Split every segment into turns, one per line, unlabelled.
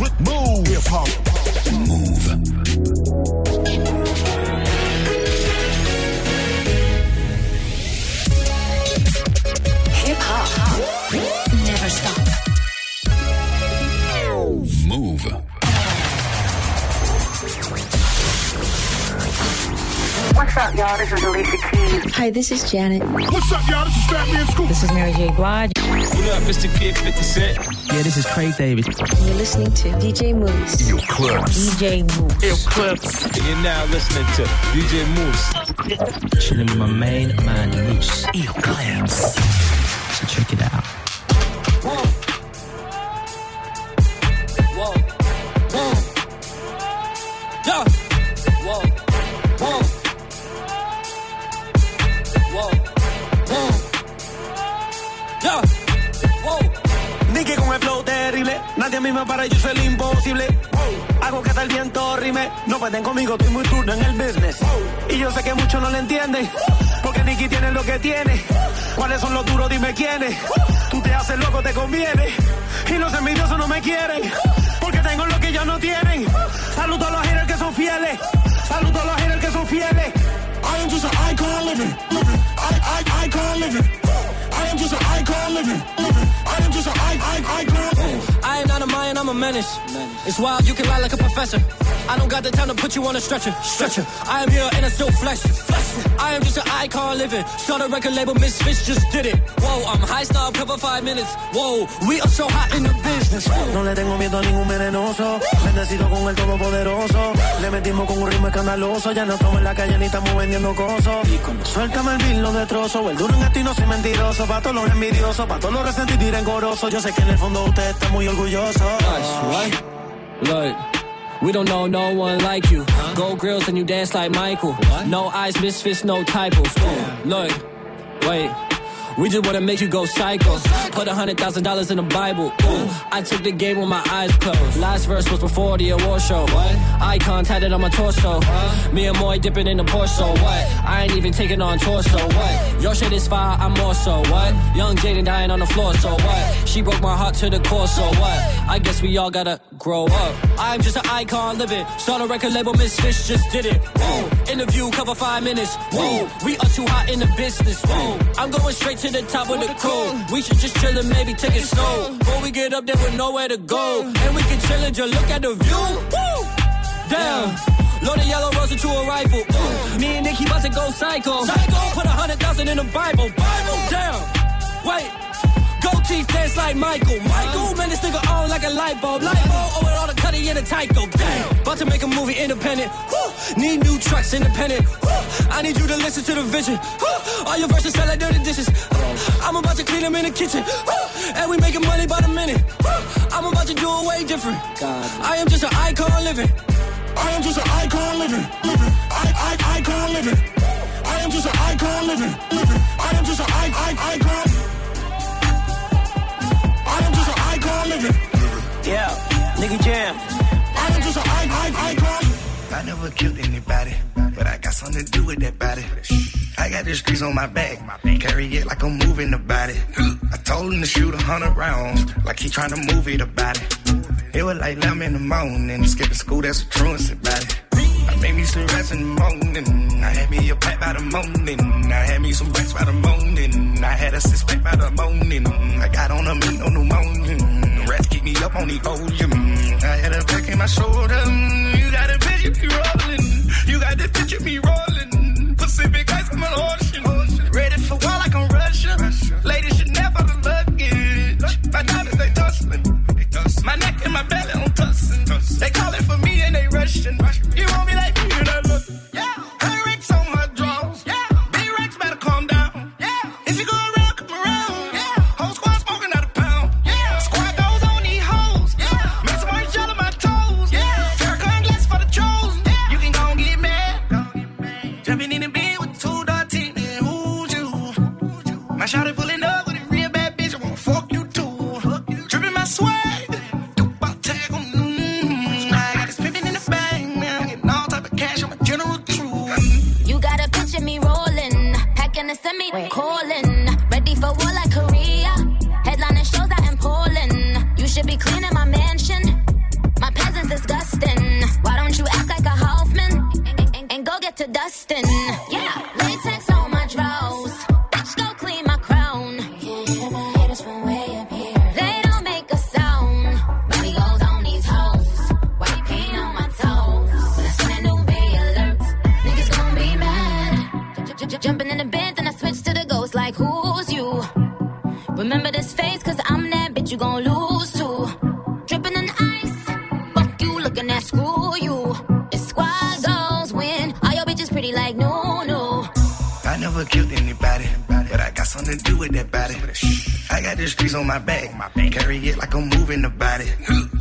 Move. Hip hop.
Move.
Hip hop. Never stop.
Move.
What's up, y'all? This is Alicia Keys.
Hi, this is Janet.
What's up, y'all? This is Fat Man Scoop.
This is Mary J. Blige.
What up, Mr. Kid 50 Cent?
Yeah, this is Craig David.
You're listening to DJ Mouss.
Yo, clubs.
DJ Mouss.
Clips. And you're now listening to DJ Mouss.
Chilling with my main man, Mouss.
Eclipse.
So check it out.
Para, yo soy imposible. Hago que hasta el viento rime, no pueden conmigo, estoy muy duro en el business. Y yo sé que muchos no lo entienden, porque Nicky tiene lo que tiene. ¿Cuáles son los duros? Dime quiénes. Tú te haces loco, te conviene. Y los envidiosos no me quieren, porque tengo lo que ellos no tienen. Saludo a los haters que son fieles, saludo a los haters que son fieles.
I am just an icon living, living. I, I, icon living. I am just an icon living. I am just an I, I, icon.
I ain't not a Mayan, I'm a menace. It's wild, you can lie like a professor. I don't got the time to put you on a stretcher. Stretcher. I am here and I still flesh. I am just an icon living. Start a record label, Misfits just did it. Whoa, I'm high star, cover five minutes. Whoa, we are so hot in the business.
No le tengo miedo a ningún venenoso. Bendecido con el todopoderoso. Le metimos con un ritmo escandaloso. Ya no estamos en la calle ni estamos vendiendo cosas. Suéltame el bill, lo destrozo. El duro en esto y no soy mentiroso. Pa' todos los envidiosos, pa' todos los resentidos y rencorosos. Yo sé que en el fondo usted está muy orgulloso.
Nice, what? Look. We don't know no one like you. Gold grills and you dance like Michael. No eyes, misfits, no typos. Ooh, Look, wait. We just wanna make you go psycho. Put a hundred thousand dollars in the Bible. Ooh, I took the game with my eyes closed. Last verse was before the award show. What? Icon tatted on my torso. Me and Moy dipping in the Porsche. So what? I ain't even taking on torso. What? Your shit is fire, I'm more so. What? Young Jaden dying on the floor. So what? She broke my heart to the core. So what? I guess we all gotta grow up. I'm just an icon living. Start a record label, Misfits just did it. Whoa. Interview cover five minutes. Whoa. We are too hot in the business. Whoa. I'm going straight to the top of the cool. We should just chill and maybe take it slow. Before we get up there with nowhere to go. And we can chill and just look at the view. Woo! Damn. Load a yellow rose into a rifle. Ooh. Me and Nicky about to go psycho. Psycho. Put a hundred thousand in the Bible. Bible. Damn. Wait. Teeth dance like Michael. Michael, man, this nigga on like a light bulb. Light bulb oh, over all the cutty in the Tyco. Damn. About to make a movie independent. Woo. Need new trucks independent. Woo. I need you to listen to the vision. Woo. All your verses sound like dirty dishes. I'm about to clean them in the kitchen. And we making money by the minute. I'm about to do it way different. I am just an icon living.
I am just an icon living, living. I, I, icon living. I am just an icon living, living. I am just an I, I, icon.
Yeah, nigga Jam.
I am just an I, I, icon.
I never killed anybody, but I got something to do with that body. I got the streets on my back, carry it like I'm moving the body. I told him to shoot a hundred rounds, like he trying to move it about it. It was like 11 in the morning, skipping school, that's a truancy about it. I made me some rest in the morning. I had me a pack by the morning. I had me some racks by the morning. I had a six pack by the morning. I got on a meat on the morning. Me up on the ocean. I had a pack in my shoulder. Mm, you got a picture me rolling. You got the picture me rolling. Pacific ice, I'm an ocean. Ready for war like I'm Russia. Ladies should never something to do with that body. I got the streets on my back, carry it like I'm moving the body.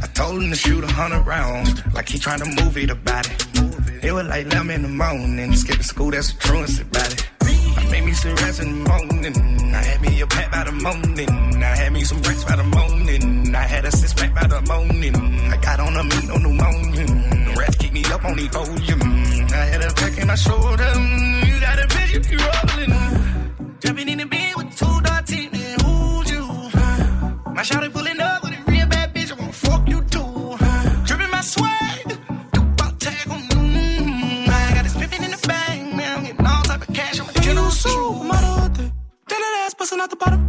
I told him to shoot a hundred rounds, like he trying to move it about it. It was like 11 in the morning, skipping school, that's a truancy about it. I made me some rest in the morning. I had me a pack by the morning. I had me some bricks by the morning. I had a six pack by the morning. I got on a meat on the morning. The rats keep me up on the podium. I had a pack in my shoulder. You got a bitch, you be rolling. Jumping in the two dark teeth, and who's you? My shawty pulling up with a real bad bitch, I wanna fuck you too. Dripping my swag, Dupac tag on, mm, I got this pimpin' in the bag, man, I'm getting all type of cash, I'm a general soup.
Then that ass busting out the bottom.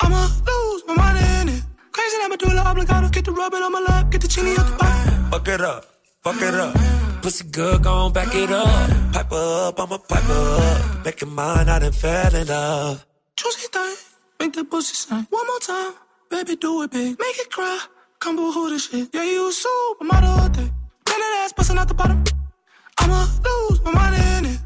I'ma lose my mind in it. Crazy, I'ma do the obligato. Get the rubbing on my lap, get the chili out the bottom.
Fuck it up, fuck it up. Pussy good, gon' back it up. Pipe up, I'ma pipe up. Make it mine, I done fell in love.
Juicy thing, make that pussy sing. One more time, baby, do it big. Make it cry, come boo who this shit. Yeah, you supermodel thing. Then that ass busting out the bottom. I'ma lose my mind in it.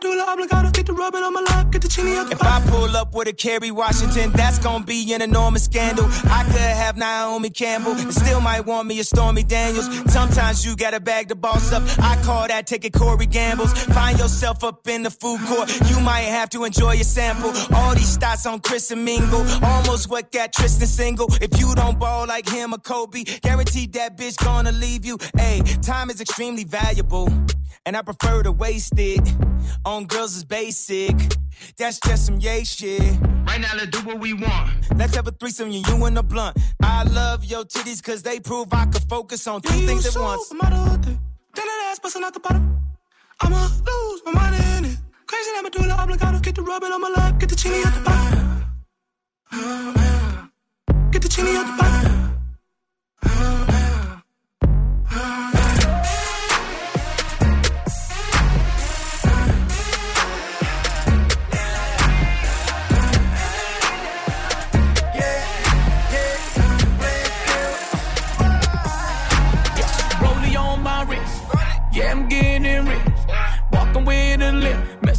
Do the obligato. Get the rubbing on my lap, get the chili out the
If I pull up with a Kerry Washington, that's gonna be an enormous scandal. I could have Naomi Campbell and still might want me a Stormy Daniels. Sometimes you gotta bag the boss up. I call that taking Corey Gambles. Find yourself up in the food court. You might have to enjoy your sample. All these stats on Chris and Mingle. Almost what got Tristan single. If you don't ball like him or Kobe, guaranteed that bitch gonna leave you. Hey, time is extremely valuable. And I prefer to waste it on girls is basic. That's just some yay shit.
Right now, let's do what we want.
Let's have a threesome, you, you and the blunt. I love your titties cause they prove I could focus on two
Yeah, you
things at once.
supermodel thing. Then that ass busting out the bottom. I'ma lose my mind in it. Crazy, I'ma do the obligato. Get the rubbing on my lap, get the chili out the bottom. Get the chili out the bottom.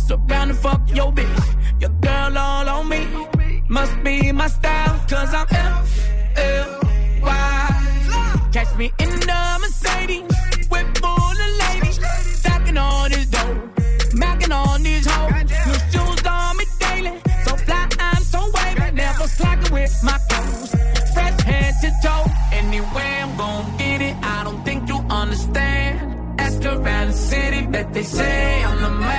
Mess around and fuck your bitch. Your girl all on me. Must be my style, cause I'm F L Y. Catch me in the Mercedes. Whip full of ladies. Stacking all this dough. Macking on these hoes. New shoes on me daily. So fly, I'm so wavy. Never slacking with my clothes. Fresh head to toe. Anyway, I'm gon' get it. I don't think you understand. Ask around the city, bet they say I'm the man.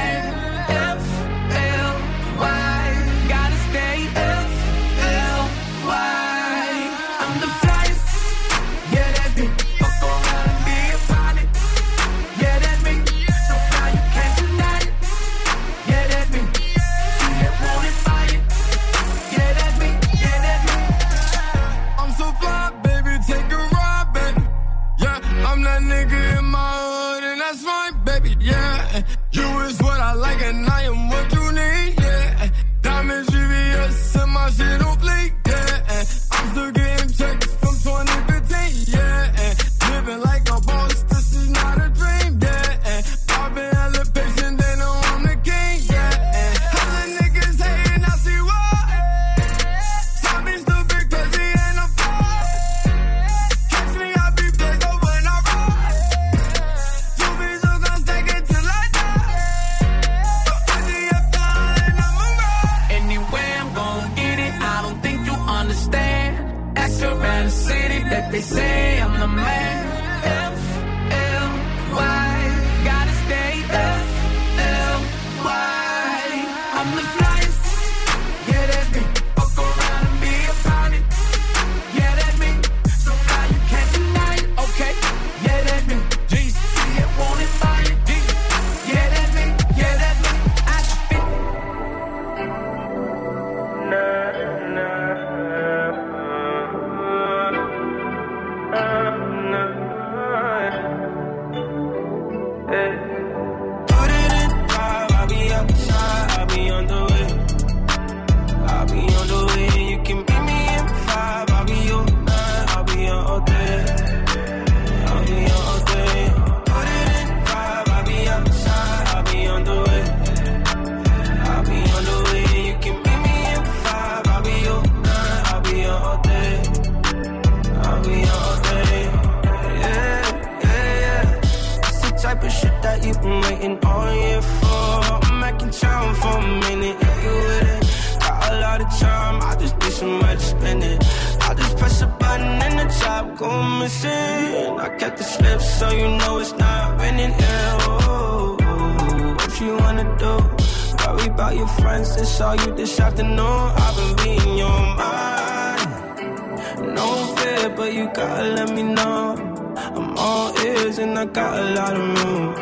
Lot.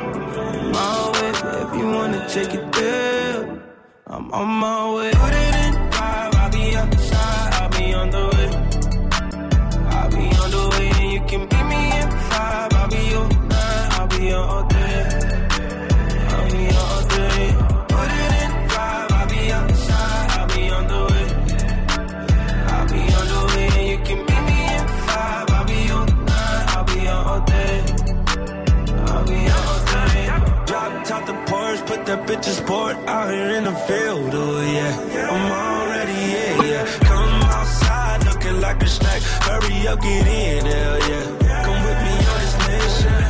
My way, if you wanna take it there, I'm on my way. Put it in five, I'll be outside, I'll be on the way. I'll be on the way, and you can meet me in five. I'll be your nine, I'll be your
that bitch is sport out here in the field, oh yeah. I'm already here, yeah. Come outside looking like a snack. Hurry up, get in, hell yeah. Come with me on this mission.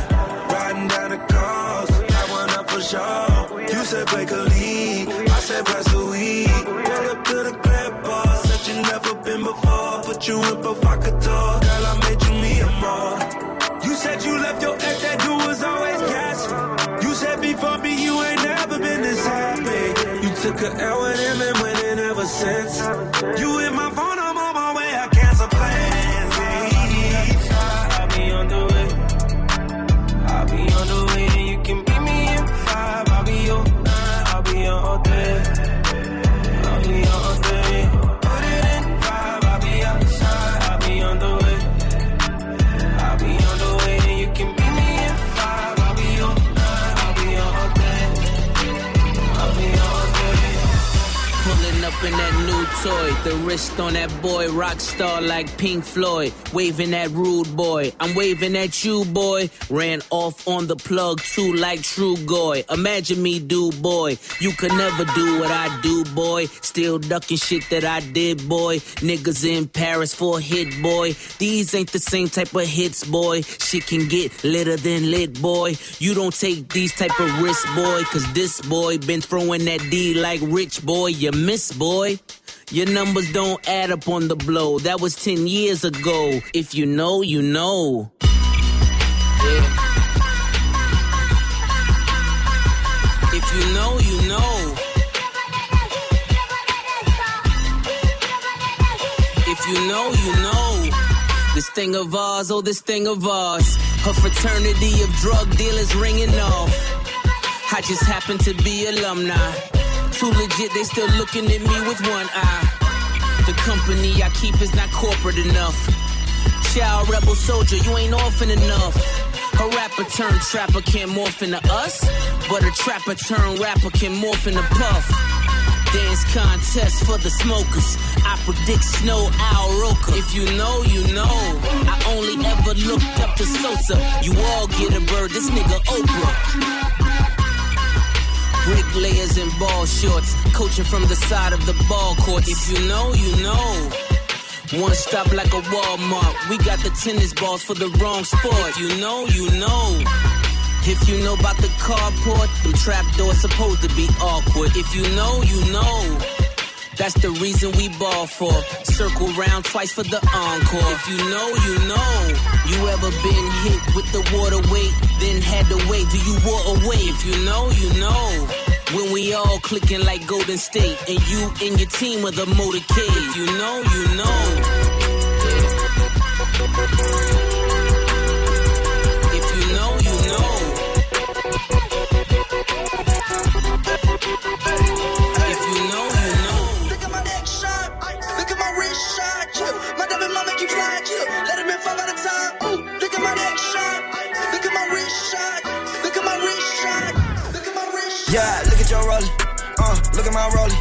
Riding down the coast, got one up for sure. You said break a lead, I said pass the weed. Pull up to the club bar, said you never been before. Put you in provocateur, girl, I made you me a more. You said you left your A L with him and went in ever since. You hit my
toy, the wrist on that boy, rock star like Pink Floyd, waving at rude boy. I'm waving at you, boy. Ran off on the plug too, like True Goy. Imagine me, do boy. You could never do what I do, boy. Still ducking shit that I did, boy. Niggas in Paris for hit, boy. These ain't the same type of hits, boy. Shit can get litter than lit, boy. You don't take these type of risks, boy. Cause this boy been throwing that D like rich, boy. You miss, boy. Your numbers don't add up on the blow. That was 10 years ago. If you know, you know. Yeah. If you know, you know. If you know, you know. This thing of ours, oh, this thing of ours. Her fraternity of drug dealers ringing off. I just happen to be alumni. Too legit, they still looking at me with one eye. The company I keep is not corporate enough. Child rebel soldier, you ain't orphan enough. A rapper turned trapper can't morph into us, but a trapper turned rapper can morph into puff. Dance contest for the smokers. I predict snow Al Roker. If you know, you know. I only ever looked up to Sosa. You all get a bird, this nigga Oprah. Bricklayers in ball shorts, coaching from the side of the ball court. If you know, you know. One stop like a Walmart. We got the tennis balls for the wrong sport. If you know, you know. If you know about the carport, them trap doors supposed to be awkward. If you know, you know. That's the reason we ball for. Circle round twice for the encore. If you know, you know. You ever been hit with the water weight, then had to wait? Do you walk away? If you know, you know. When we all clicking like Golden State, and you and your team are the motorcade. If you know, you know. If you know, you know.
At my
rollie.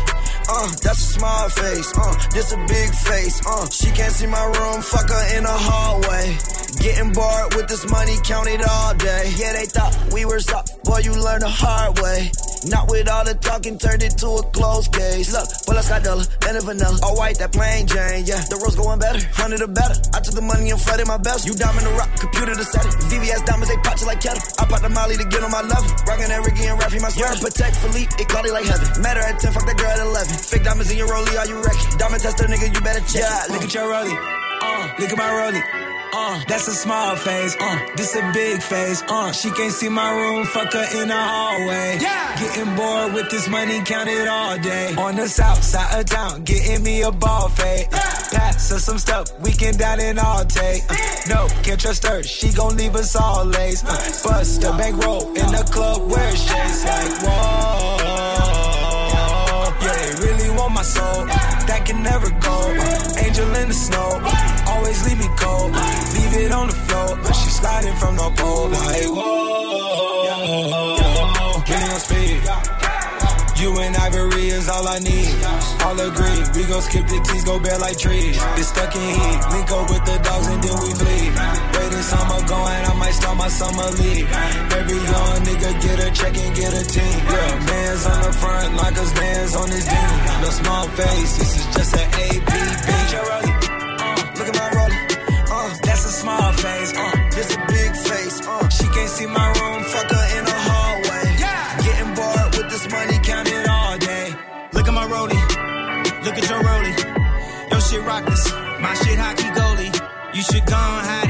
Uh, that's a small face. Uh, this a big face. Uh, she can't see my room. Fuck her in the hallway. Getting bored with this money, count it all day. Yeah, they thought we were soft. Boy, you learn the hard way. Not with all the talking, turned it to a closed case. Look, pull a Scotella and a vanilla. All white, that plain Jane, yeah. The rose going better, hundred or better. I took the money and flooded my bells. You diamond the rock, computer to set it. VVS diamonds, they pop you like kettle. I pop the molly to get on my level. Rockin' that Ricky and Raffy, my sweater. Patek Philippe, it caught it like heaven. Matter at 10, fuck that girl at 11. Fake diamonds in your rollie, are you wrecking? Diamond tester, nigga, you better check.
Yeah, look at your rollie. Uh, look at my rollie. Uh, that's a small face. Uh, this a big face. Uh, she can't see my room. Fuck her in the hallway. Yeah. Getting bored with this money counted all day. On the south side of town, getting me a ball fade. Uh, pass her some stuff. We can down and all take. Uh, no, can't trust her. She gon' leave us all lace. Uh, bust a bankroll in the club where shades like whoa. Yeah, they really want my soul. That can never go. Uh, angel in the snow. Always leave me cold. Leave it on the floor. But she sliding from the pole. Like, whoa. Really on speed. You and Ivory is all I need. All agree. We gon' skip the T's, go bare like trees. It's stuck in heat. Link up with the dogs and then we flee. Waiting summer going, I might start my summer league. Every young nigga get a check and get a team. Yeah, man's on the front, like us man's on his team. No small face, this is just an AP. You should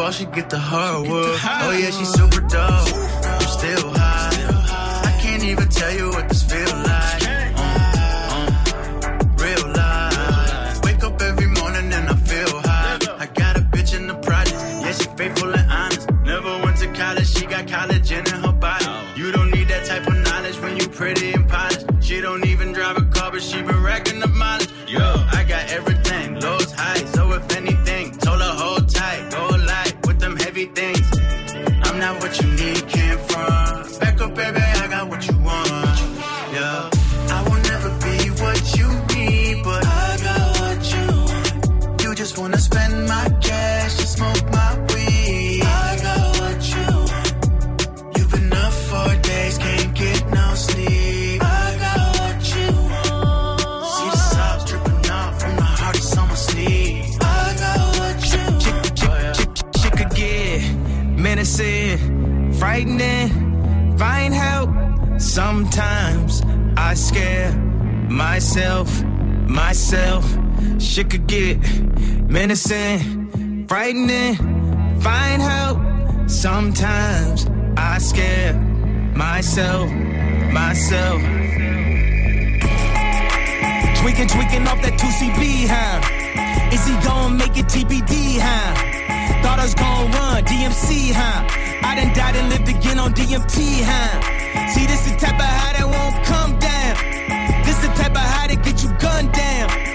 ball,
she get
the hardwood. Oh yeah, she's super dope. I'm still high. I can't even tell you what this feel like.
Shit could get menacing, frightening, find help. Sometimes I scare myself, myself. Tweaking, tweaking off that 2CB, huh? Is he gonna make it TBD, huh? Thought I was gonna run DMC, huh? I done died and lived again on DMT, huh? See, this the type of high that won't come down. This the type of high that get you gunned down.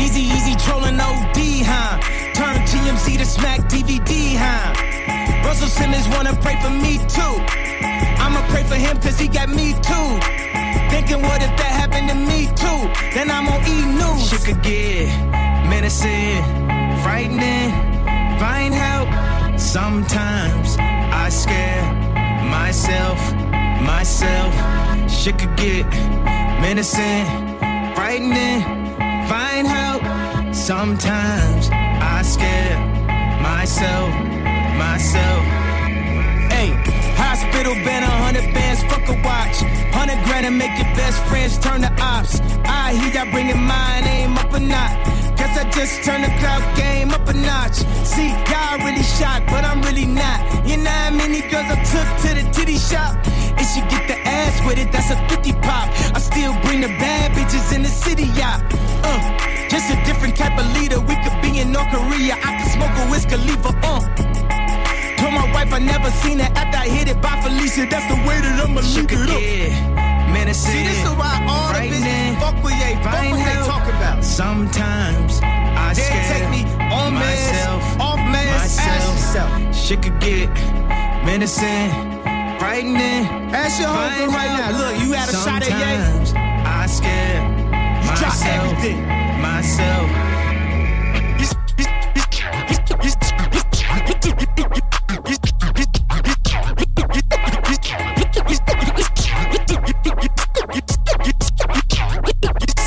Easy, easy trolling OD, huh? Turn TMZ
to smack DVD, huh? Russell Simmons wanna pray for me too. I'ma pray for him cause he got me too. Thinking what if that happened to me too? Then I'm on E! News. Shit could get menacing, frightening, find help. Sometimes I scare myself, myself. Shit could get menacing, frightening, find help. Sometimes I scare myself, myself. Hey, hospital been a hundred bands, fuck a watch. Hundred grand and make your best friends turn to ops. I hear y'all bringing mine aim up a notch. Guess I just turned the cloud game up a notch. See, y'all really shocked, but I'm really not. You know how many girls I took to the titty shop? And she get the ass with it, that's a 50 pop. I still bring the bad bitches in the city, yacht. Uh, just a different type of leader. We could be in North Korea. I could smoke a whiskey, leave her, uh. Told my wife I never seen it after I hit it by Felicia. That's the way that I'ma leave it up. Menacing,
See, this is why all the bitches fuck with ye, fuck what they talk about.
Sometimes I
They
scare
take me on meds,
myself,
off meds, ask yourself.
Shit could get menacing, frightening.
Ask your homegirl right now. Look, you had a shot at ye.
I scare
You drop
myself,
everything.
myself.
Yeah.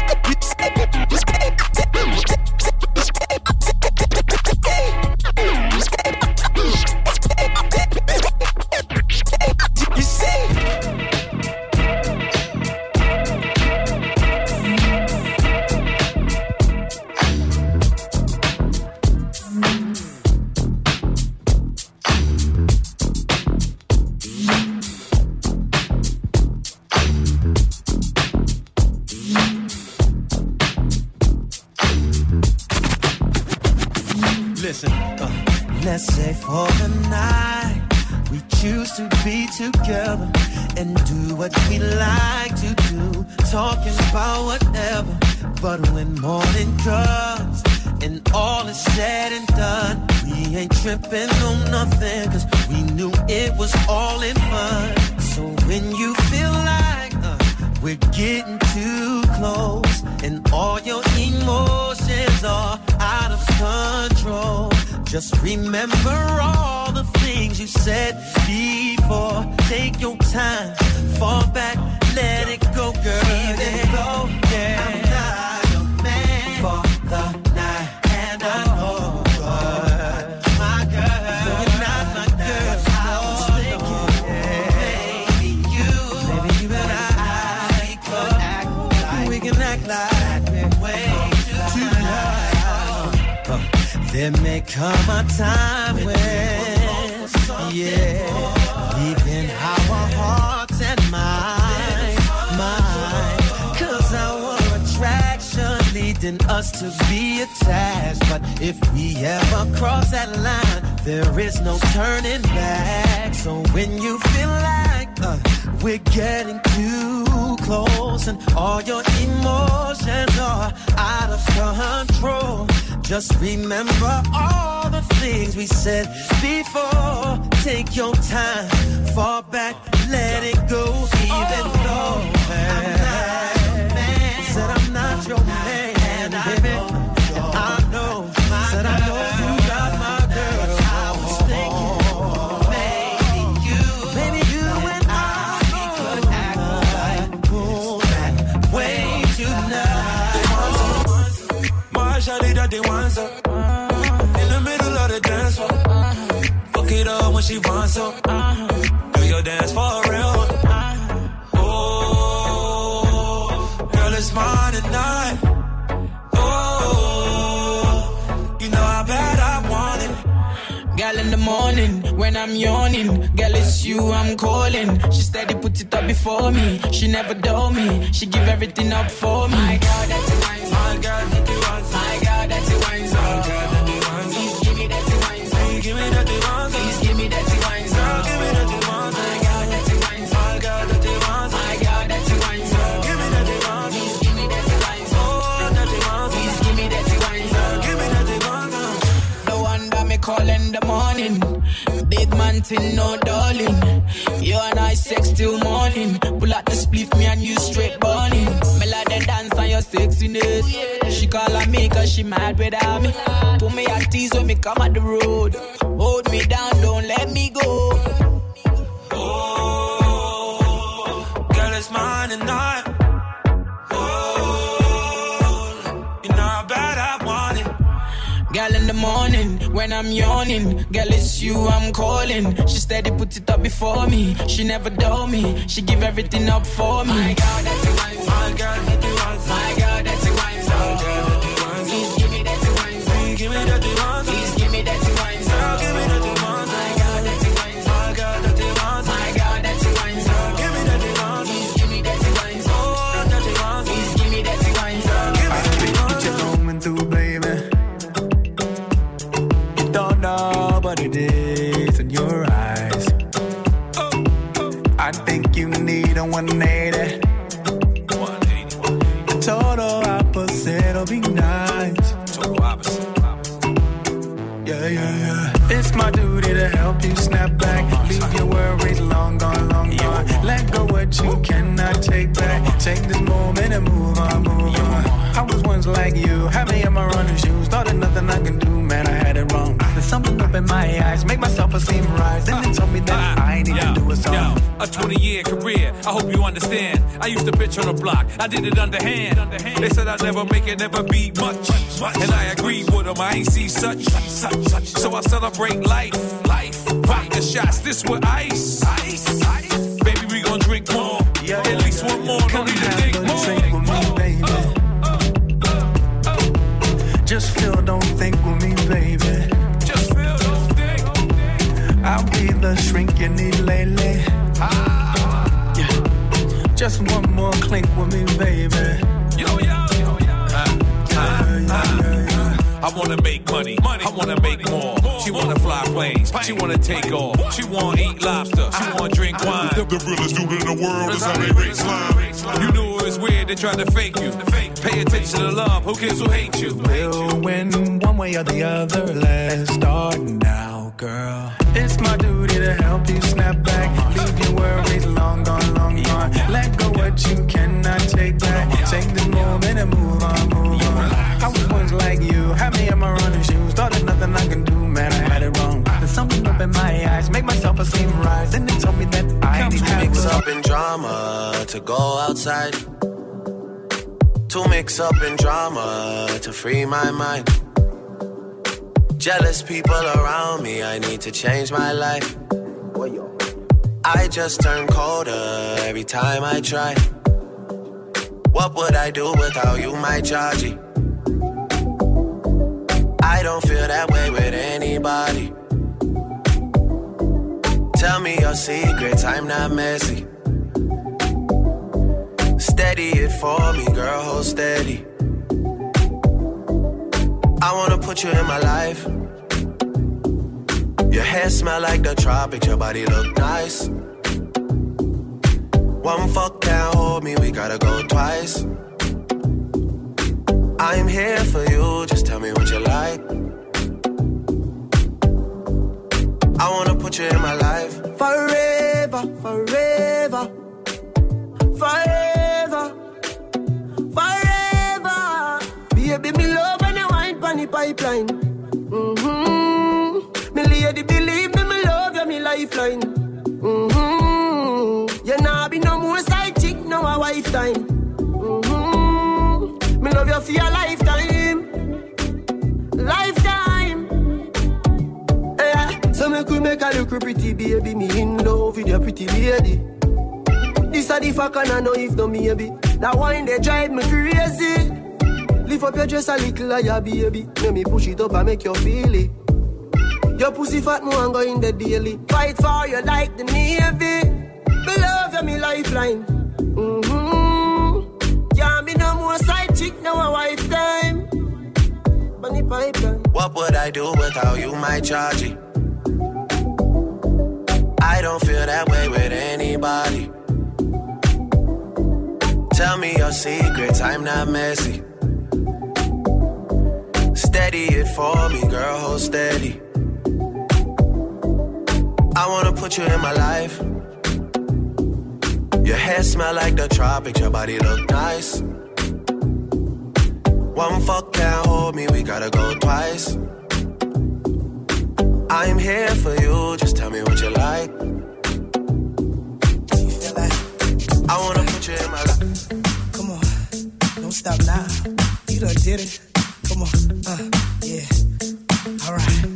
Together and do what we like to do, talking about whatever. But when morning comes and all is said and done, we ain't tripping on nothing, cause we knew it was all in fun. So when you feel like uh, we're getting too close and all your emotions are out of control. Just remember all the things you said before. Take your time, fall back, let it go, girl. Even though yeah, I'm not your man for the night, and I know There may come a time when, yeah, leaving our hearts and minds, mind, cause our attraction leading us to be attached. But if we ever cross that line, there is no turning back. So when you feel like uh, we're getting too close and all your emotions are out of control. Just remember all the things we said before. Take your time, fall back, let it go. Even though I'm not your man, said I'm not your man,
she wants so. Do your dance for real. Oh, girl, it's mine tonight. Oh, you know how bad I want it.
Girl in the morning when I'm yawning, girl it's you I'm calling. She steady put it up before me. She never dull me. She give everything up for me. My God, that's a
My girl,
Thing, no darling. You and I sex till morning. Pull out the spliff, me and you straight burning. Me like the dance on your sexiness. She call on me cause she mad without me. Put me at tease when me come at the road. Hold me down, when I'm yawning, girl it's you I'm calling. She steady put it up before me. She never dull me. She give everything up for me. My girl, that's a wine
My girl,
I
did it underhand. They said I'd never make it, never be much. And I agreed with them, I ain't see such. So I celebrate life, life. Vodka shots, this with ice. Baby, we gon' drink more. At least one more, don't need to think more.
With me, baby. Oh, oh, oh. Just feel, don't think with me, baby.
Just feel, don't think.
I'll be the shrink you need lately. Ah. Yeah. Just one
she wanna take off. She wanna eat lobster, she wanna drink wine.
The realest dude in the world is how they raise slime.
You knew it was weird, they tried to fake you. Pay attention to love, who cares who hates you?
We'll win one way or the other. Let's start now, girl. It's my duty to help you to
go outside. To mix up in drama to free my mind. Jealous people around me, I need to change my life. I just turn colder every time I try. What would I do without you, my Georgie? I don't feel that way with anybody. Tell me your secrets, I'm not messy. Steady it for me, girl, hold steady. I wanna put you in my life. Your hair smell like the tropics, your body look nice. One fuck can't hold me, we gotta go twice. I'm here for you, just tell me what you like. I wanna put you in my life.
Forever, forever, forever, the pipeline. Mm-hmm. Me lady, believe me, me love you, me lifeline. Mm-hmm. You nah be no more side chick, no a wife time. Mm-hmm. Me love you for your lifetime, lifetime. Yeah. So me could make a look pretty baby, me in love with your pretty lady. This a the fuck and I know if no maybe. That wine they drive me crazy. Lift up your dress a little higher, baby. Let me push it up and make you feel it. Your pussy fat, more and go in the daily. Fight for you like the navy. Me love you, me lifeline. Mm-hmm. Can't be no more side chick, no a wife time. Bunny pipeline.
What would I do without you, my Georgie? I don't feel that way with anybody. Tell me your secrets, I'm not messy steady it for me, girl, hold steady.
I wanna put you in my life. Your hair smell like the tropics, your body look nice. One fuck can't hold me, we gotta go twice. I'm here for you, just tell me what you like. I wanna put you in my life.
Come on, don't stop now. You done did it Come on. Uh, yeah. All right.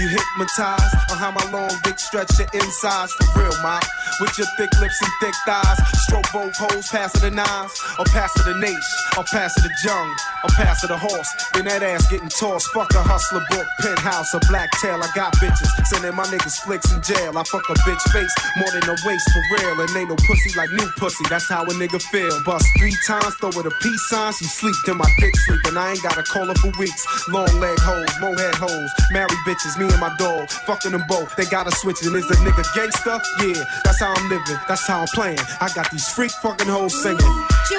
You
hypnotized on how my long dick stretch your insides for real, mom. With your thick lips and thick thighs, stroke both hoes, pass it the nines, or pass it the nace, or pass it the jung, or pass it the horse. Then that ass getting tossed. Fuck a hustler book, penthouse, a black tail. I got bitches, sending my niggas flicks in jail. I fuck a bitch face more than a waist for real, and ain't no pussy like new pussy. That's how a nigga feel. Bust three times, throw it a peace sign. She sleep till my dick sleep, and I ain't gotta call her for weeks. Long leg hoes, mohead hoes, married bitches, me and my dog, fucking them both. They gotta switch, and is the nigga gangster? Yeah, that's how I'm living, that's how I'm playing. I got these freak fucking hoes singing.
She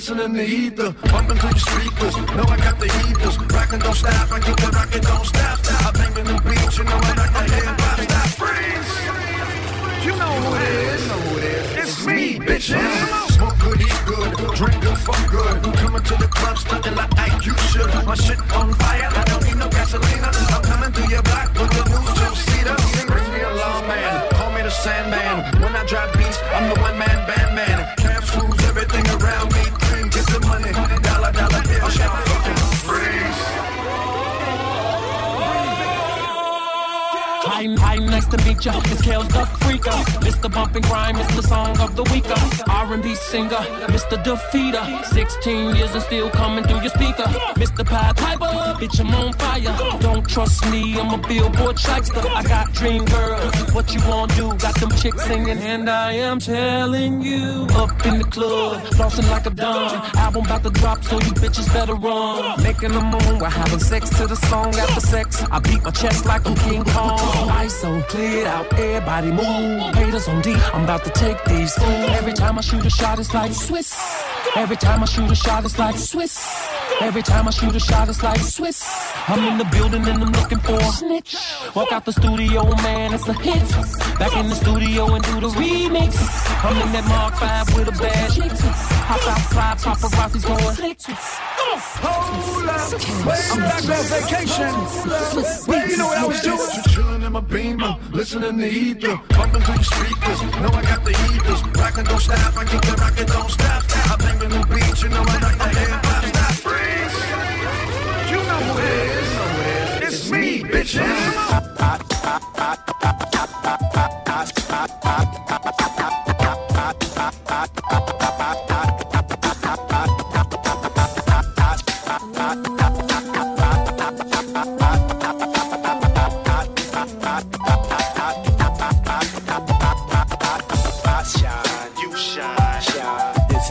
listening to ether, bumping through your speakers. Know I got the heaters, rockin' don't stop. I keep the rockin' don't stop. I bang in the beach, you know I like the hip hop. Stop, freeze. You know who it is. You know who it is. It's me, bitches. Smoke good, eat good, drink good, fuck good. Coming to the club, stunting like Ike, you should. My shit on fire, I don't need no gasolina. I'm coming through your block with the new two-seater. Bring me a long man, call me the Sandman. When I drop beats, I'm the one-man man.
Nice to meet ya. Freaker. Mr. Bump and Grind, Mr. Song of the Weeker. Uh. R&B singer, Mr. Defeater. 16 years and still coming through your speaker. Mr. Pied Piper, bitch, I'm on fire. Don't trust me, I'm a billboard shyster. I got dream girls, what you wanna do? Got them chicks singing, and I am telling you. Up in the club, flossing like a don. Album about to drop, so you bitches better run. Making the moon, we're having sex to the song after sex. I beat my chest like I'm King Kong. Ice on cleared out, everybody move. Haters on D, I'm about to take these fools. Every time I shoot a shot, it's like Swiss. Every time I shoot a shot, it's like Swiss. Every time I shoot a shot, it's like Swiss. I'm in the building and I'm looking for a snitch. Walk out the studio, man, it's a hit. Back in the studio and do the remix. I'm in that Mark 5 with a bad chick. Hop outside, paparazzi's going slick.
Hold up, way back on vacation. Where you know what I was doing? Chillin' in my beamer, listening to ether, bumping through your speakers. Know I got the heaters, rockin' don't stop. I keep the rockin' don't stop. I bang in the beach, you know I like the hip hop. Stop, freeze. You know who it is. It's me, bitches.
I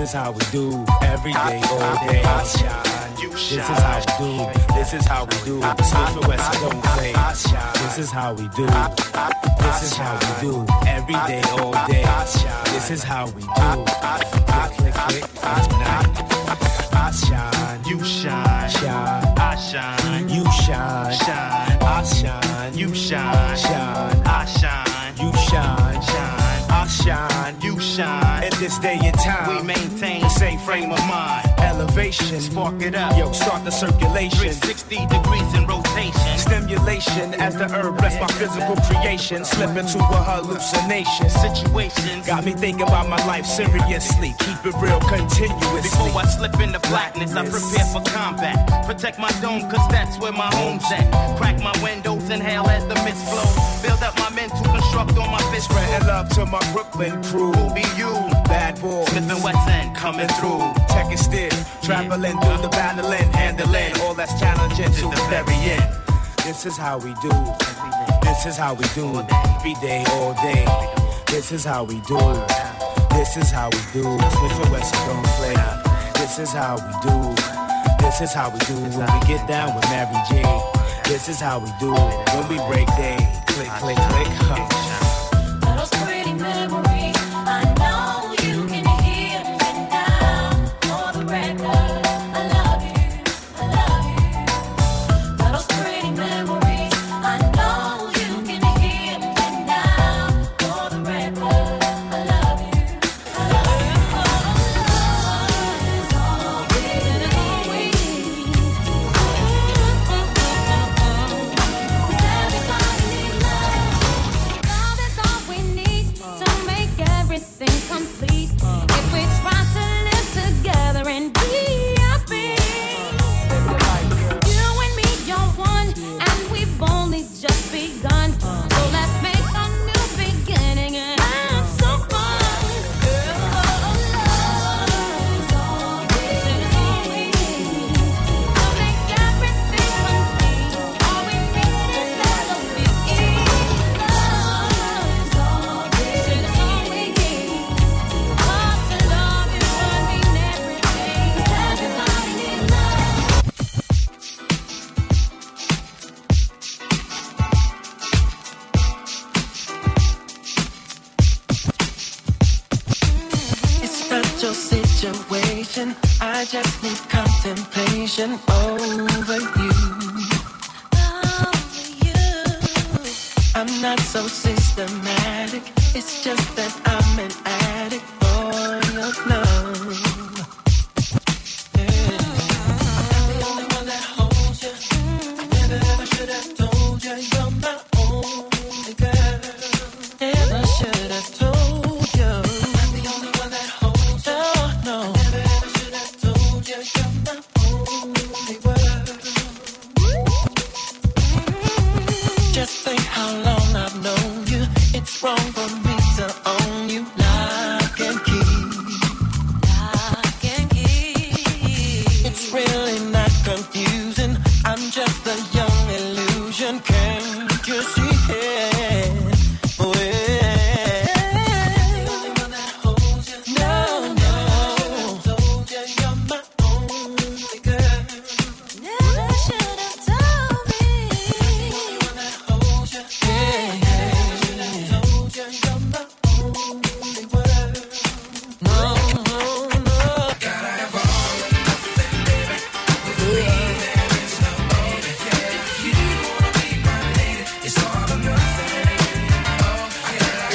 is how we do every day, all day. I shine. This is how we do. This is how we do. Smith and Wesson don't play. This is how we do. This is how we do every day, all day. This is how we do. Click, click, click. I shine, you shine, shine. I shine, you shine, shine. I shine, you shine, shine. I shine, you shine, shine. I shine, you shine. In this day and time, we maintain frame of mind. Elevation, spark it up. Yo, start the circulation. 360 degrees in rotation. Stimulation as the herb bless my physical creation. Slip into a hallucination. Situations got me thinking about my life seriously. Keep it real continuously.
Before I slip into blackness, I prepare for combat. Protect my dome, cause that's where my home's at. Crack my windows, inhale as the mist flows. Build up my men to construct on my fist.
Spreading love to my Brooklyn crew.
Who be you?
Bad boy.
Smith and Wesson
coming through. Tech is still traveling through the battling, handling all that's challenging to the very end. This is how we do. This is how we do. Every day, all day. This is how we do. This is how we do. Smith and Wesson don't play. This is how we do. This is how we do when we get down with Mary J. This is how we do when we break day. Click, click, click. Huh.
Those pretty memories,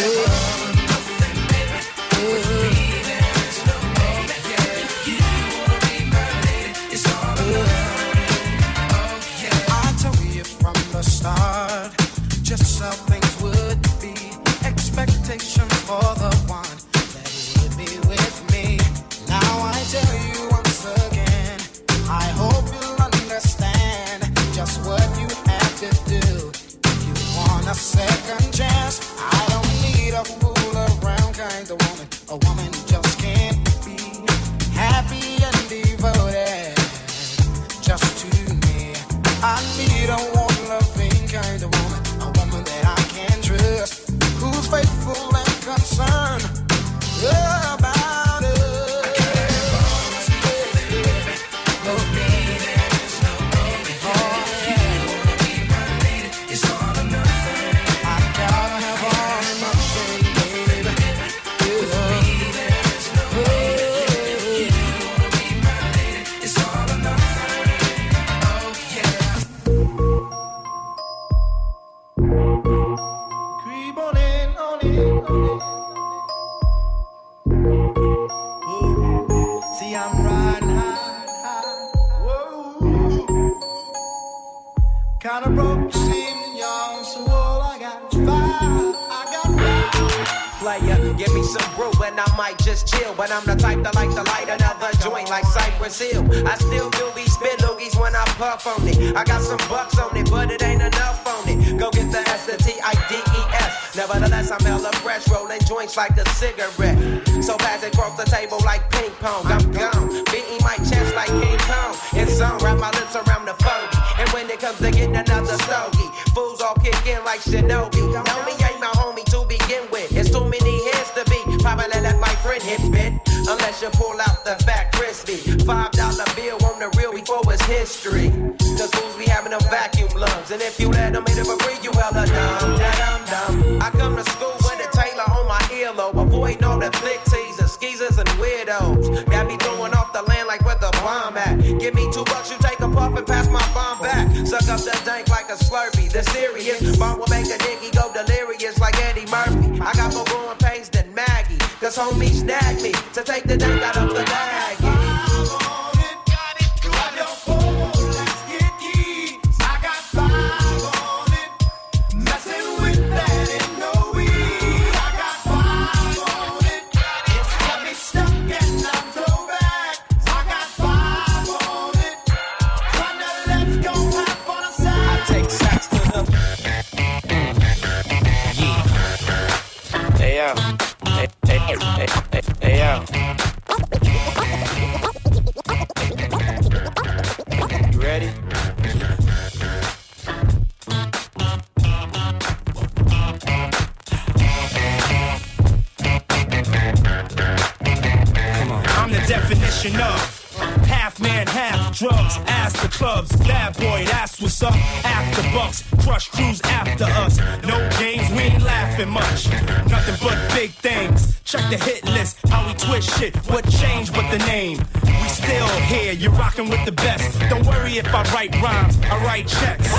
you.
it
comes to getting another stogie. Fools all kick in like Shinobi. Know me ain't my homie to begin with. It's too many hands to be. Probably let my friend hit bit. Unless you pull out the fat crispy. Five dollar bill on the real before it's history. Cause fools be having them vacuum lungs. And if you let them eat a free, you hella dumb. dumb, dumb. I come to homie snagged me to take the damn out of
nothing much, nothing but big things. Check the hit list, how we twist shit, what changed but the name. We still here, you're rocking with the best. Don't worry if I write rhymes, I write checks.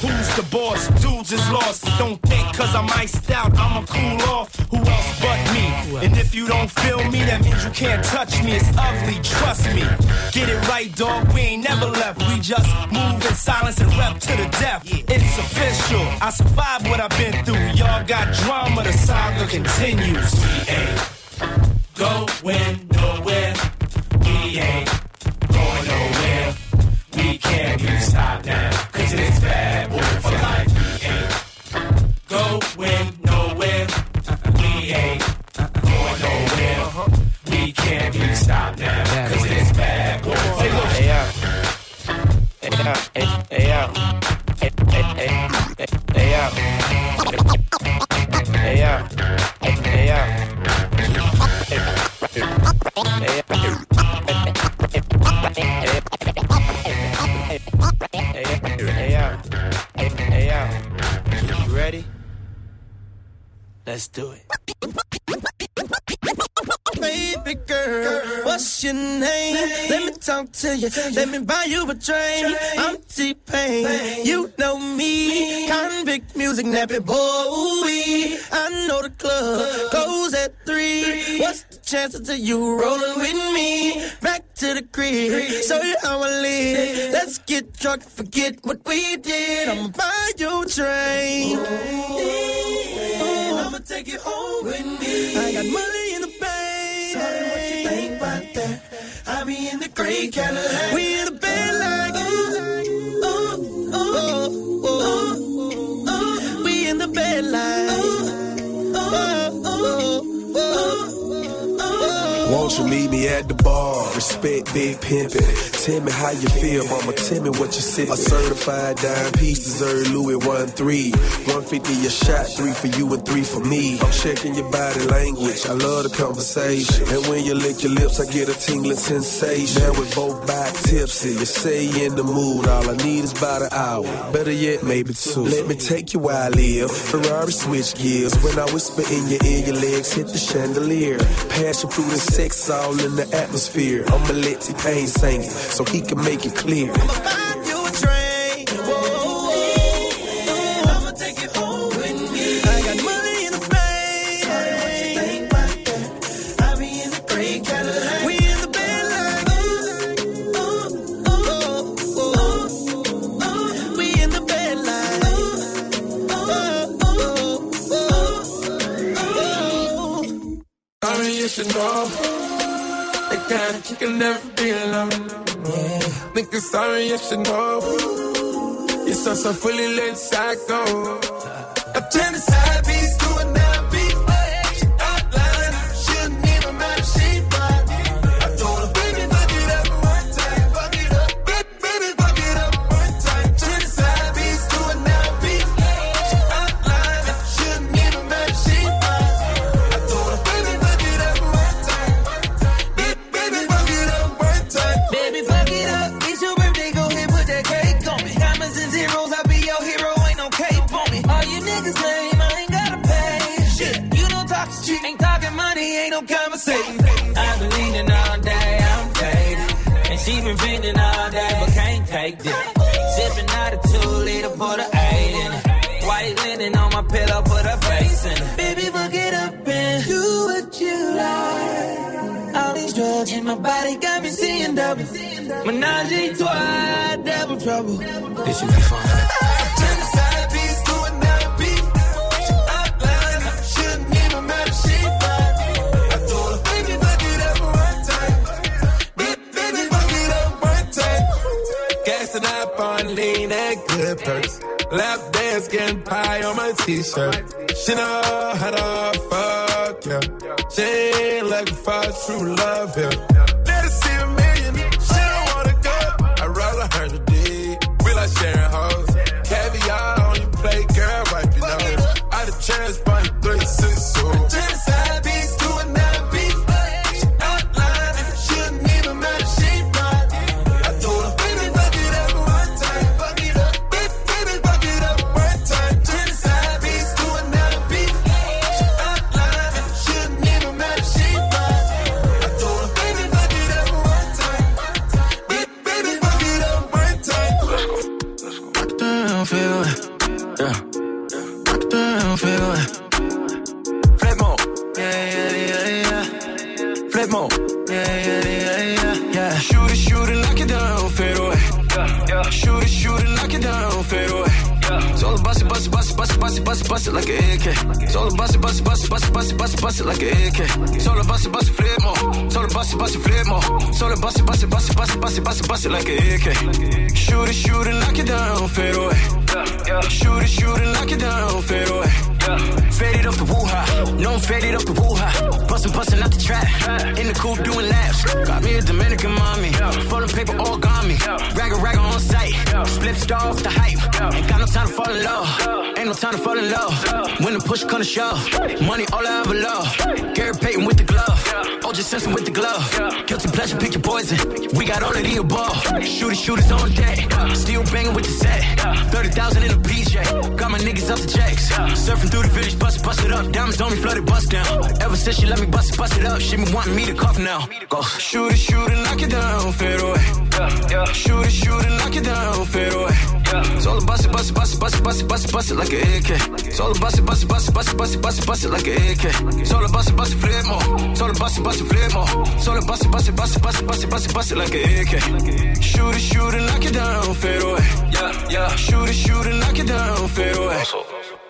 Who's the boss? Dudes is lost. Don't think cause I'm iced out, I'ma cool off. And if you don't feel me, that means you can't touch me. It's ugly, trust me. Get it right, dog. We ain't never left. We just move in silence and rep to the death. It's official. I survived what I've been through. Y'all got drama, the saga continues. We ain't going
Let's do it.
Baby girl, what's your name? Let me talk to you. Let me buy you a drink. I'm T-Pain. You know me. Convict music, nappy boy. I know the club goes at three. What's the chances of you rolling with me? Back to the crib, show you how I live. Let's get drunk, forget what we did. I'ma buy you a drink. Take you home with me. I got money in the bank. Sorry, what you think about that? I be in the gray Cadillac. We in the bed like ooh, ooh, ooh, ooh, ooh. We in the bed like ooh, ooh, ooh, ooh, ooh.
Won't you meet me at the bar? Respect big pimpin'. Tell me how you feel, mama. Tell me what you sippin'. A certified dime piece deserve Louis one three. 150 a shot, three for you and three for me. I'm checking your body language. I love the conversation. And when you lick your lips, I get a tingling sensation. Now we're both back tipsy. You say you in the mood. All I need is about an hour. Better yet, maybe two. Let me take you where I live. Ferrari switch gears. When I whisper in your ear, your legs hit the chandelier. Passion fruit and sex all in the atmosphere. I'ma let T-Pain sing it so he can make it clear.
You a drink. I'ma take you home with me. I got money in the bank. Sorry, what you think about that? I be in the gray Cadillac. We in the bed like ooh, ooh, ooh, ooh, ooh. We in the bed like ooh, ooh, ooh, ooh.
Sorry, you should know. Kind of chick can never be alone. Nigga, sorry, you should know. You're so, so fully lit psycho. I turn the side
my
body got me seeing double. Menage a trois, double trouble.
This should be fun.
Turn the side piece to a nine piece. Outline, shouldn't even matter, she fine. I told her, baby, fuck it up one time. Ba- Baby, fuck it up one time. Gassing up on lean, good purse. Lap dance, getting pie on my t-shirt. She know how to fuck, yeah. She ain't looking for true love, yeah. It,
like an AK. All bust it, bust it, bust it, bust it, bust it, bust it, bust it like an AK. All bust it, bust it, flip more. All bust it, bust it, flip more. All bust it, bust it, bust it, bust it, bust it, bust it, bust it like an AK. Shoot it, shoot it, knock it down, fade away. Shoot it, shoot it, knock it down, fade away. Faded up the woo-ha, no I'm faded up the woo-ha. Bustin', bustin' out the trap, in the coupe doing laps. Got me a Dominican mommy, full of paper all got me. Ragga ragga on sight, split off the hype. Ain't got no time to fall in love, no time to fall in love. When the push come to shove, money all I ever love. Gary Payton with the glove, OJ Simpson with the glove. Guilty pleasure, pick your poison. We got all of the above. Shooters, shooters on deck, still banging with the set. 30,000 in a PJ, got my niggas off the checks. Surfing through the village, bust it, bust it up. Diamonds on me, flooded, bust down. Ever since she let me bust it, bust it up, she been wanting me to cough now. Go shoot it, shoot it, knock it down, fade away. Shoot it, shoot it, knock it down, fade away. It's all bust it, bust it, bust it, bust it, bust it, bust it, bust it like an AK. It's all bust it, bust it, bust it, bust it, bust it, bust it, bust it like an AK. It's all bust it, bust it, flip more. It's all bust it, bust it, flip more. It's all bust it, bust it, bust it, bust it, bust it, bust it, bust it like an AK. Shoot it, shoot it, knock it down, fade away. Yeah, yeah. Shoot it, shoot it, knock it down, fade away.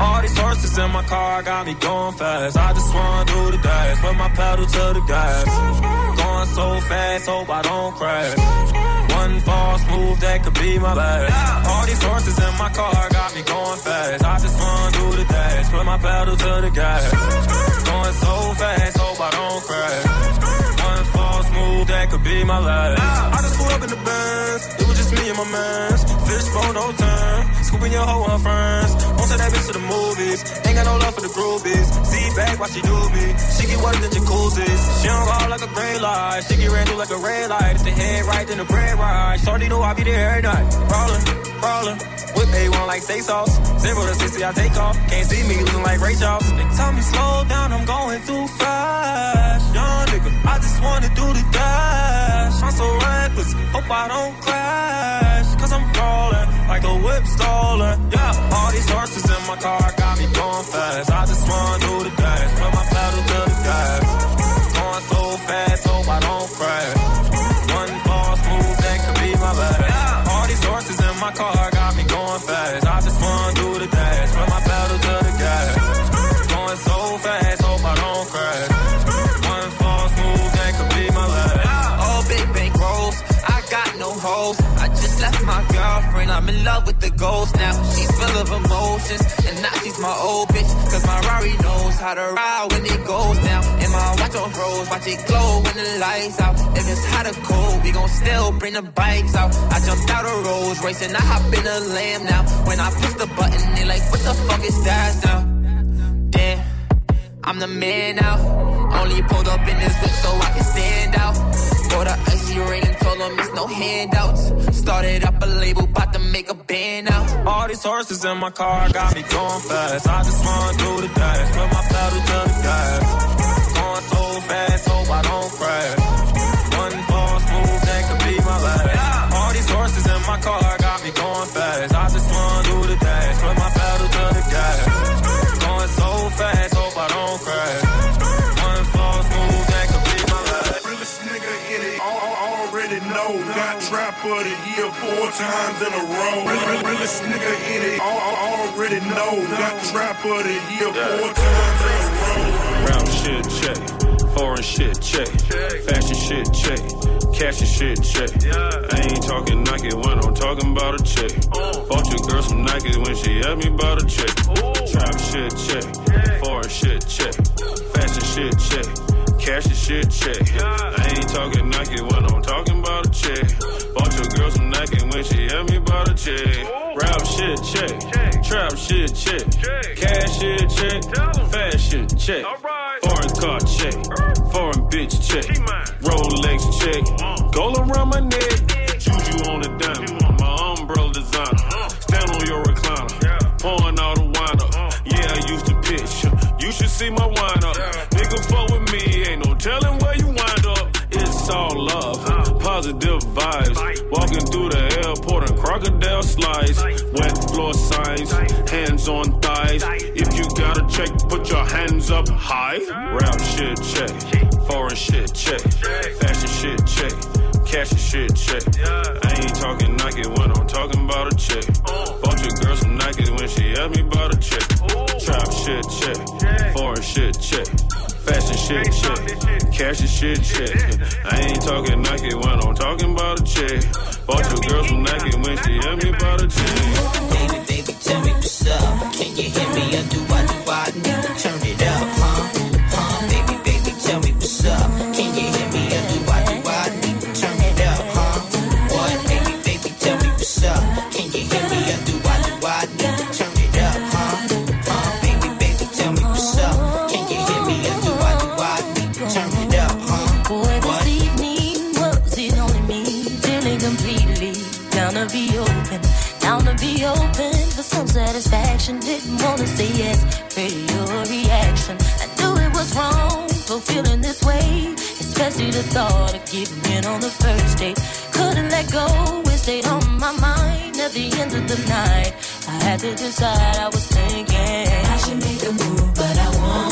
All these horses in my car got me going fast. I just wanna do the dash, put my pedal to the gas. Going so fast, hope I don't crash. One false move that could be my last. All these horses in my car got me going fast. I just wanna do the dash, put my pedal to the gas. Going so fast, hope I don't crash. That could be my last. I just pulled up in the Benz, it was just me and my mans. Fishbone, no time, scooping your hoe on friends. Won't take that bitch to the movies, ain't got no love for the groupies. See back while she do me, she get wetter than jacuzzis. She don't out like a gray light, she get ran through like a red light. If the head right, then the bread right. Shorty know I be there every night. Rollin', rollin'. Whip A1 like steak sauce. Zero to 60, I take off. Can't see me looking like Ray Charles. They tell me slow down, I'm going too fast. Young nigga, I just wanna do the dash. I'm so reckless, hope I don't crash. Cause I'm crawling like a whip stolen. Yeah, all these horses in my car got me going fast. I just wanna do the dash. Put my
of emotions, and now she's my old bitch. Cause my Rari knows how to ride when it goes down. And my watch on froze, watch it glow when the lights out. If it's hot or cold, we gon' still bring the bikes out. I jumped out of Rolls Royce and I hop in a lamb now. When I push the button, they like, what the fuck is that now? Damn. I'm the man now. Only pulled up in this whip so I can stand out. Bought a icy ring and told them it's no handouts. Started up a label, about to make a band now.
All these horses in my car got me going fast. I just wanna do the dash, put my pedal to the gas. Going so fast, hope I don't crash.
Real- nigga in it, al- al- already know. Got trap of the year four times in a row.
Rap shit check, foreign shit check, fashion shit check, cash and shit check. I ain't talking Nike when I'm talking about a check. Oh. Bought your girl some Nike when she asked me about a check. Trap shit check, foreign shit check, fashion shit check, cash and shit check. I ain't talking Nike when I'm talking about a check. Bought your girl some Nike when she asked me about a check. Rap shit check, trap shit check, cash shit check, fashion check, foreign car check, foreign bitch check, Rolex check, gold around my neck, juju on the dime, vibes. Walking through the airport and crocodile slides. Wet floor
signs, hands on thighs. If you got a check, put your hands up high. Rap shit check, foreign shit check, fashion shit check, cash shit check. I ain't talking Nike when I'm talking about a check. Bought your girl some Nike when she asked me about a check. Trap shit check, foreign shit check. Fashion shit check, cash shit check. I ain't talking Nike when I'm talking about a check. Bought your girl some Nike when she asked me about a check.
Baby, baby, tell me what's up. Can you hear me? I do, I do, I need
satisfaction. Didn't wanna say yes, pretty your reaction. I knew it was wrong for feeling this way, especially the thought of giving in on the first date. Couldn't let go, it stayed on my mind at the end of the night. I had to decide. I was thinking I should make a move, but I won't.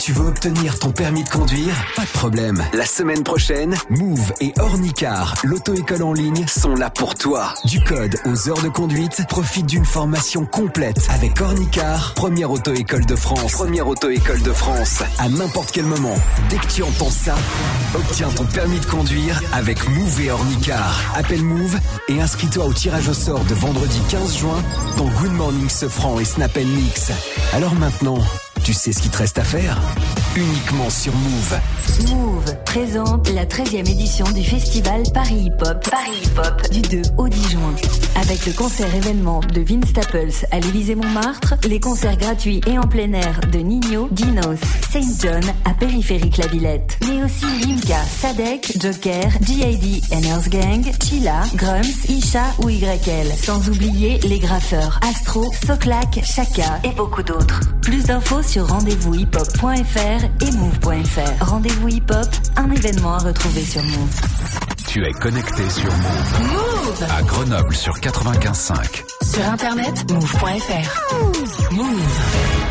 Tu veux obtenir ton permis de conduire? Pas de problème. La semaine prochaine, Move et Ornicar, l'auto-école en ligne, sont là pour toi. Du code aux heures de conduite, profite d'une formation complète avec Ornicar, première auto-école de France. Première auto-école de France. À n'importe quel moment, dès que tu entends ça, obtiens ton permis de conduire avec Move et Ornicar. Appelle Move et inscris-toi au tirage au sort de vendredi 15 juin dans Good Morning Sofran et Snap Mix. Alors maintenant, tu sais ce qu'il te reste à faire Uniquement sur Move.
Move présente la 13e édition du festival Paris Hip Hop. Paris Hip Hop du 2 au 10 juin. Avec le concert événement de Vince Staples à l'Élysée Montmartre, les concerts gratuits et en plein air de Nino, Dinos, Saint John à Périphérique La Villette. Mais aussi Limka, Sadek, Joker, G.I.D. Earth Gang, Chilla, Grums, Isha ou YL. Sans oublier les graffeurs Astro, Soclac, Chaka et beaucoup d'autres. Plus d'infos sur rendez-vous-hip-hop.fr et move.fr. Rendez-vous hip-hop, un événement à retrouver sur Move.
Tu es connecté sur Move.
Move
À Grenoble sur 95.5.
Sur internet, move.fr. Move.